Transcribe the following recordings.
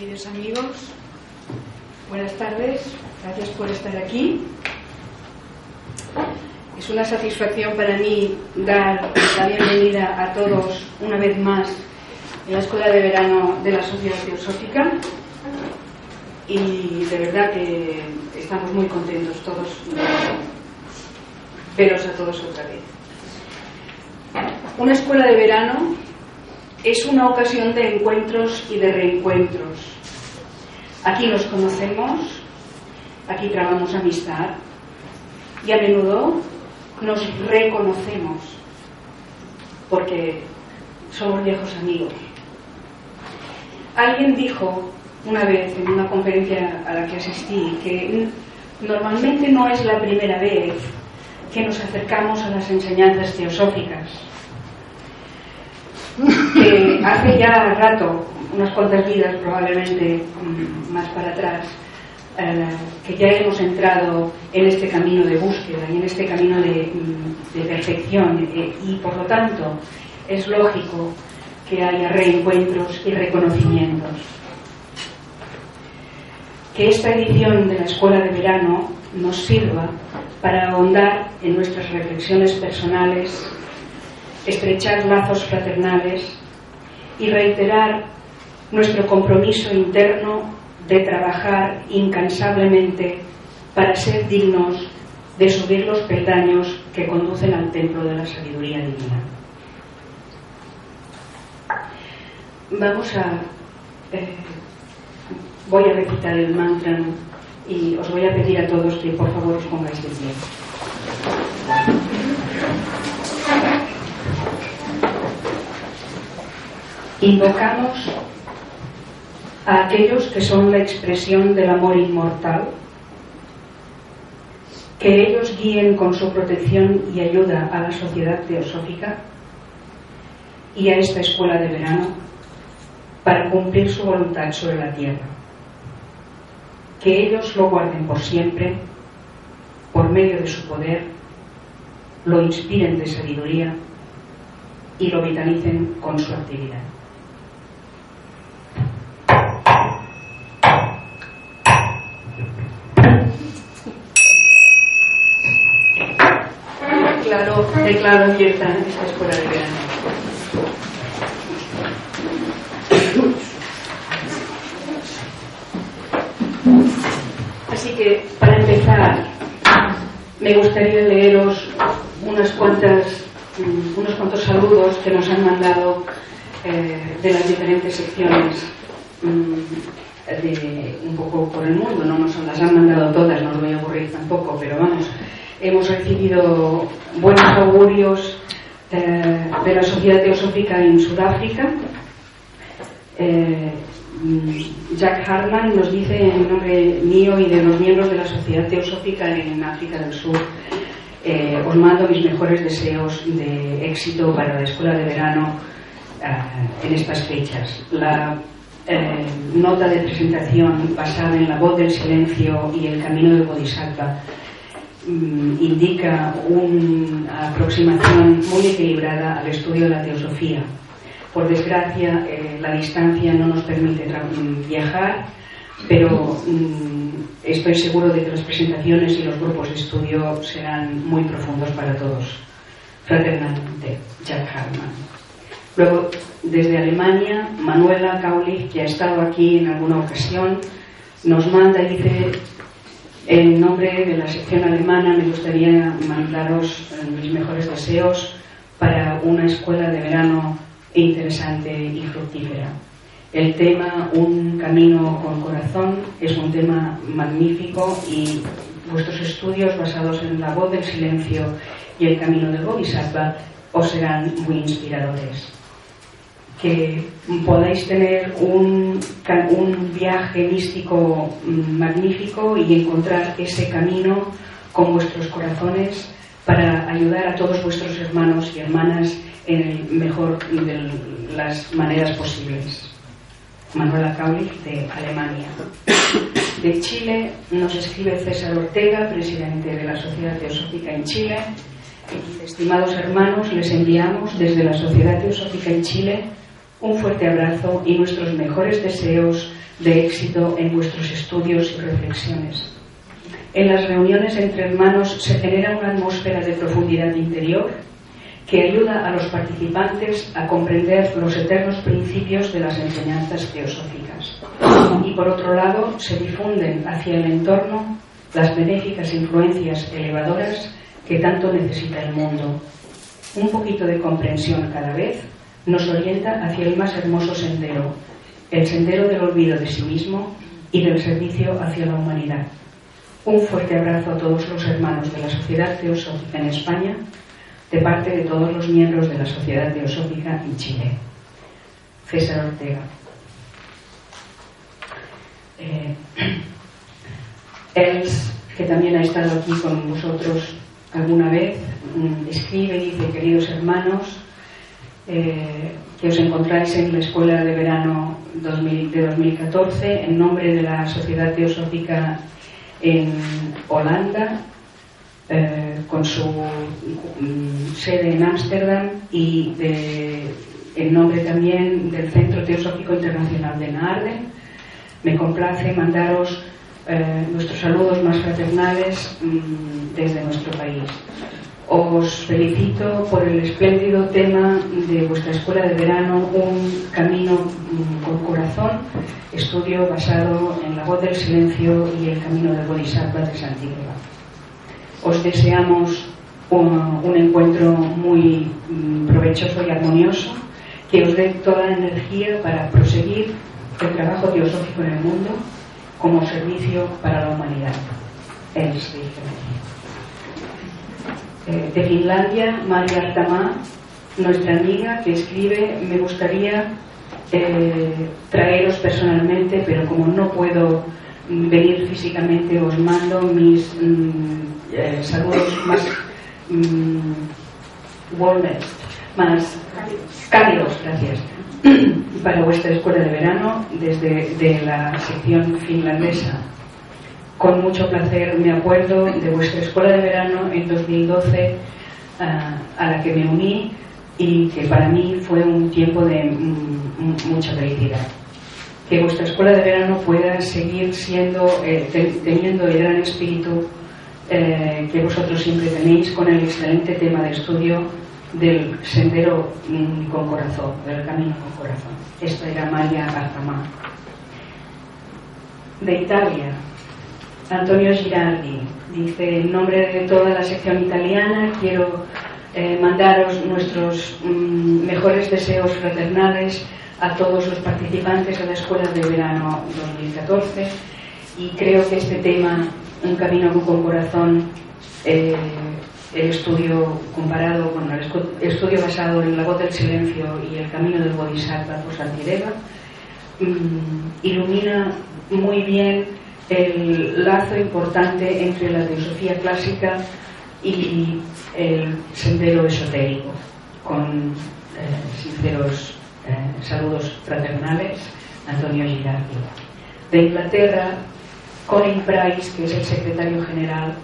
Queridos amigos, buenas tardes, gracias por estar aquí. Es una satisfacción para mí dar la bienvenida a todos una vez más en la Escuela de Verano de la Sociedad Teosófica y de verdad que estamos muy contentos todos veros a todos otra vez. Una escuela de verano es una ocasión de encuentros y de reencuentros. Aquí nos conocemos, aquí trabamos amistad y a menudo nos reconocemos porque somos viejos amigos. Alguien dijo una vez en una conferencia a la que asistí que normalmente no es la primera vez que nos acercamos a las enseñanzas teosóficas hace ya rato, unas cuantas vidas probablemente mm, más para atrás, eh, que ya hemos entrado en este camino de búsqueda y en este camino de, mm, perfección eh, y por lo tanto es lógico que haya reencuentros y reconocimientos. Que esta edición de la Escuela de Verano nos sirva para ahondar en nuestras reflexiones personales estrechar lazos fraternales y reiterar nuestro compromiso interno de trabajar incansablemente para ser dignos de subir los peldaños que conducen al templo de la sabiduría divina. Vamos a... Eh, voy a recitar el mantra y os voy a pedir a todos que por favor os pongáis de pie. Invocamos a aquellos que son la expresión del amor inmortal, que ellos guíen con su protección y ayuda a la sociedad teosófica y a esta escuela de verano para cumplir su voluntad sobre la tierra. Que ellos lo guarden por siempre, por medio de su poder, lo inspiren de sabiduría y lo vitalicen con su actividad. Declaro, abierta esta escuela de verano. Así que, para empezar, me gustaría leeros unas cuantas, mm, unos cuantos saludos que nos han mandado eh, de las diferentes secciones mm, un poco por el mundo. No nos las han mandado todas, no os voy a aburrir tampoco, pero vamos, hemos recibido buenos augurios eh, de la Sociedad Teosófica en Sudáfrica. Eh, Jack Hartman nos dice en nombre mío y de los miembros de la Sociedad Teosófica en África del Sur, eh, os mando mis mejores deseos de éxito para la escuela de verano en estas fechas. La nota de presentación basada en la voz del silencio y el camino de Bodhisattva indica una aproximación muy equilibrada al estudio de la teosofía. Por desgracia, eh, la distancia no nos permite mm, viajar, pero mm, estoy seguro de que las presentaciones y los grupos de estudio serán muy profundos para todos. Fraternalmente, Jack Hartman. Luego, desde Alemania, Manuela Kaulich, que ha estado aquí en alguna ocasión, nos manda y dice en nombre de la sección alemana me gustaría mandaros eh, mis mejores deseos para una escuela de verano interesante y fructífera. El tema Un camino con corazón es un tema magnífico y vuestros estudios basados en la voz del silencio y el camino del Bodhisattva os serán muy inspiradores. Que podáis tener un, un viaje místico mm, magnífico y encontrar ese camino con vuestros corazones para ayudar a todos vuestros hermanos y hermanas en el mejor de las maneras posibles. Manuela Kaulich, de Alemania. De Chile nos escribe César Ortega, presidente de la Sociedad Teosófica en Chile. Estimados hermanos, les enviamos desde la Sociedad Teosófica en Chile un fuerte abrazo y nuestros mejores deseos de éxito en vuestros estudios y reflexiones. En las reuniones entre hermanos se genera una atmósfera de profundidad interior que ayuda a los participantes a comprender los eternos principios de las enseñanzas teosóficas. Y por otro lado, se difunden hacia el entorno las benéficas influencias elevadoras que tanto necesita el mundo. Un poquito de comprensión cada vez nos orienta hacia el más hermoso sendero, el sendero del olvido de sí mismo y del servicio hacia la humanidad. Un fuerte abrazo a todos los hermanos de la Sociedad Teosófica en España, de parte de todos los miembros de la Sociedad Teosófica en Chile. César Ortega. Eh, que también ha estado aquí con vosotros alguna vez, mm, escribe y dice, queridos hermanos, eh, que os encontráis en la Escuela de Verano de 2014 en nombre de la Sociedad Teosófica en Holanda, eh, con su mm, sede en Ámsterdam y en nombre también del Centro Teosófico Internacional de Naarden. Me complace mandaros eh, nuestros saludos más fraternales mm, desde nuestro país. Os felicito por el espléndido tema de vuestra escuela de verano, Un camino mm, con corazón, estudio basado en la voz del silencio y el camino del Bodhisattva de Santiago. Os deseamos un, un encuentro muy mm, provechoso y armonioso que os dé toda la energía para proseguir el trabajo teosófico en el mundo como servicio para la humanidad. El eh, de Finlandia, María Artamá, nuestra amiga que escribe, me gustaría eh, traeros personalmente, pero como no puedo venir físicamente, os mando mis mm, eh, saludos más mm, más cálidos, gracias, para vuestra escuela de verano desde de la sección finlandesa con mucho placer me acuerdo de vuestra escuela de verano en 2012 ah, a la que me uní y que para mí fue un tiempo de mucha felicidad. Que vuestra escuela de verano pueda seguir siendo, eh, teniendo el gran espíritu eh, que vosotros siempre tenéis con el excelente tema de estudio del sendero mm, con corazón, del camino con corazón. Esta era María Garzamá. De Italia, Antonio Girardi. Dice, en nombre de toda la sección italiana, quiero eh, mandaros nuestros mm, mejores deseos fraternales a todos los participantes de la Escuela de Verano 2014 y creo que este tema, Un camino con corazón, eh, el estudio comparado con el estudio basado en la voz del silencio y el camino del Bodhisattva por Santideva, mm, ilumina muy bien el lazo importante entre la teosofía clásica y el sendero esotérico, con eh, sinceros eh, saludos fraternales, Antonio Girardi. De Inglaterra, Colin Price, que es el secretario general,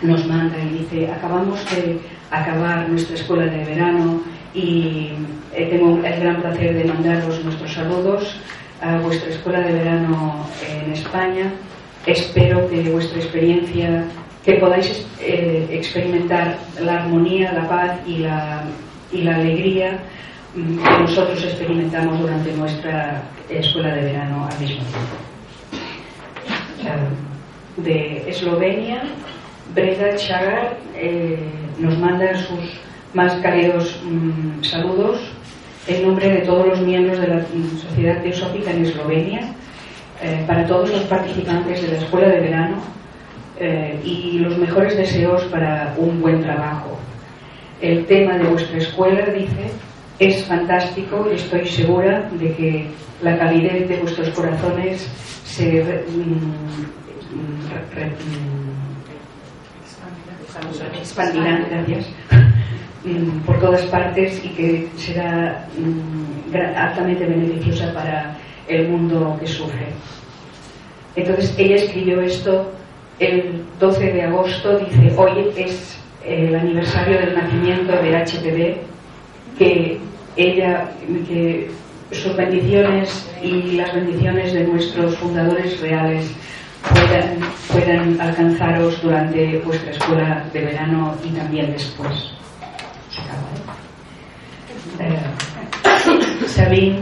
nos manda y dice, acabamos de acabar nuestra escuela de verano y eh, tengo el gran placer de mandaros nuestros saludos a vuestra escuela de verano en España. Espero que vuestra experiencia, que podáis eh, experimentar la armonía, la paz y la, y la alegría mm, que nosotros experimentamos durante nuestra escuela de verano al mismo tiempo. De Eslovenia, Breda Chagar eh, nos manda sus más cálidos mm, saludos en nombre de todos los miembros de la Sociedad Teosófica en Eslovenia, eh, para todos los participantes de la Escuela de Verano eh, y los mejores deseos para un buen trabajo. El tema de vuestra escuela, dice, es fantástico y estoy segura de que la calidez de vuestros corazones se mm, mm, expandirán, gracias, por todas partes y que será altamente beneficiosa para el mundo que sufre. Entonces ella escribió esto el 12 de agosto, dice, hoy es el aniversario del nacimiento del HPV, que ella, que sus bendiciones y las bendiciones de nuestros fundadores reales puedan alcanzaros durante vuestra escuela de verano y también después. Eh, Sabine,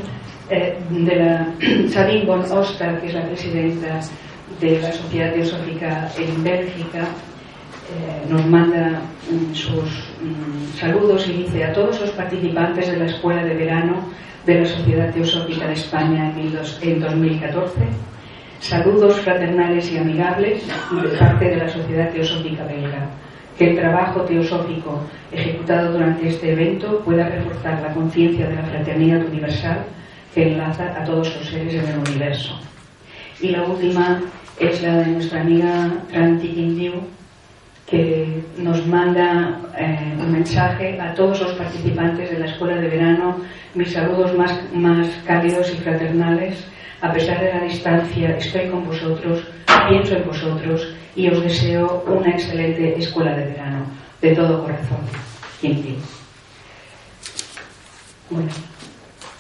eh, de von Oster, que es la presidenta de la Sociedad Teosófica en Bélgica, eh, nos manda mm, sus mm, saludos y dice a todos los participantes de la Escuela de Verano de la Sociedad Teosófica de España en 2014, saludos fraternales y amigables de parte de la Sociedad Teosófica belga. Que el trabajo teosófico ejecutado durante este evento pueda reforzar la conciencia de la fraternidad universal que enlaza a todos los seres en el universo. Y la última es la de nuestra amiga Tranti Kindiu, que nos manda eh, un mensaje a todos los participantes de la escuela de verano, mis saludos más, más cálidos y fraternales. A pesar de la distancia, estoy con vosotros, pienso en vosotros y os deseo una excelente escuela de verano, de todo corazón. Bueno,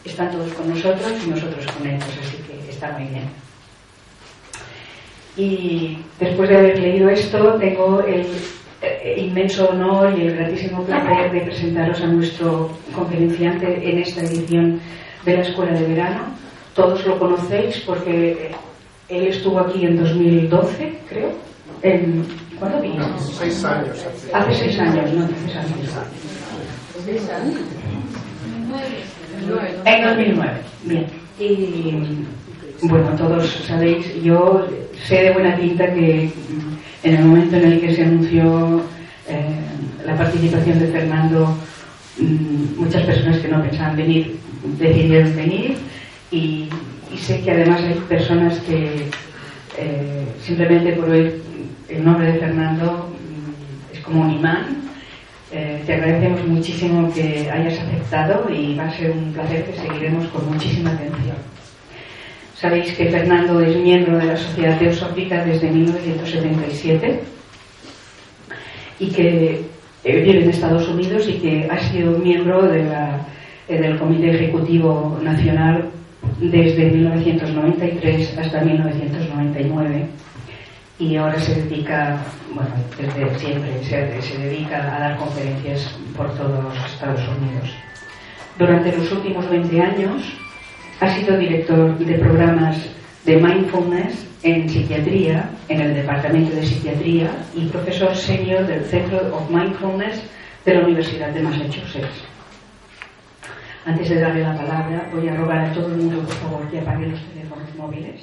están todos con nosotros y nosotros con ellos, así que está muy bien. Y después de haber leído esto, tengo el eh, inmenso honor y el gratísimo placer de presentaros a nuestro conferenciante en esta edición de la Escuela de Verano. Todos lo conocéis porque él estuvo aquí en 2012, creo. En, ¿Cuándo vino? Seis años. Hace seis años, no hace seis años. En 2009, bien. Y bueno, todos sabéis, yo sé de buena tinta que en el momento en el que se anunció eh, la participación de Fernando, mm, muchas personas que no pensaban venir decidieron venir y, sé que además hay personas que eh, simplemente por oír el nombre de Fernando mm, es como un imán. Eh, te agradecemos muchísimo que hayas aceptado y va a ser un placer que seguiremos con muchísima atención. Sabéis que Fernando es miembro de la Sociedad Teosófica desde 1977 y que eh, vive en Estados Unidos y que ha sido miembro eh, del Comité Ejecutivo Nacional desde 1993 hasta 1999 y ahora se dedica, bueno, desde siempre se, se dedica a dar conferencias por todos los Estados Unidos. Durante los últimos 20 años ha sido director de programas de mindfulness en psiquiatría, en el Departamento de Psiquiatría, y profesor senior del Centro of Mindfulness de la Universidad de Massachusetts. Antes de darle la palabra, voy a rogar a todo el mundo, por favor, que apague los teléfonos móviles.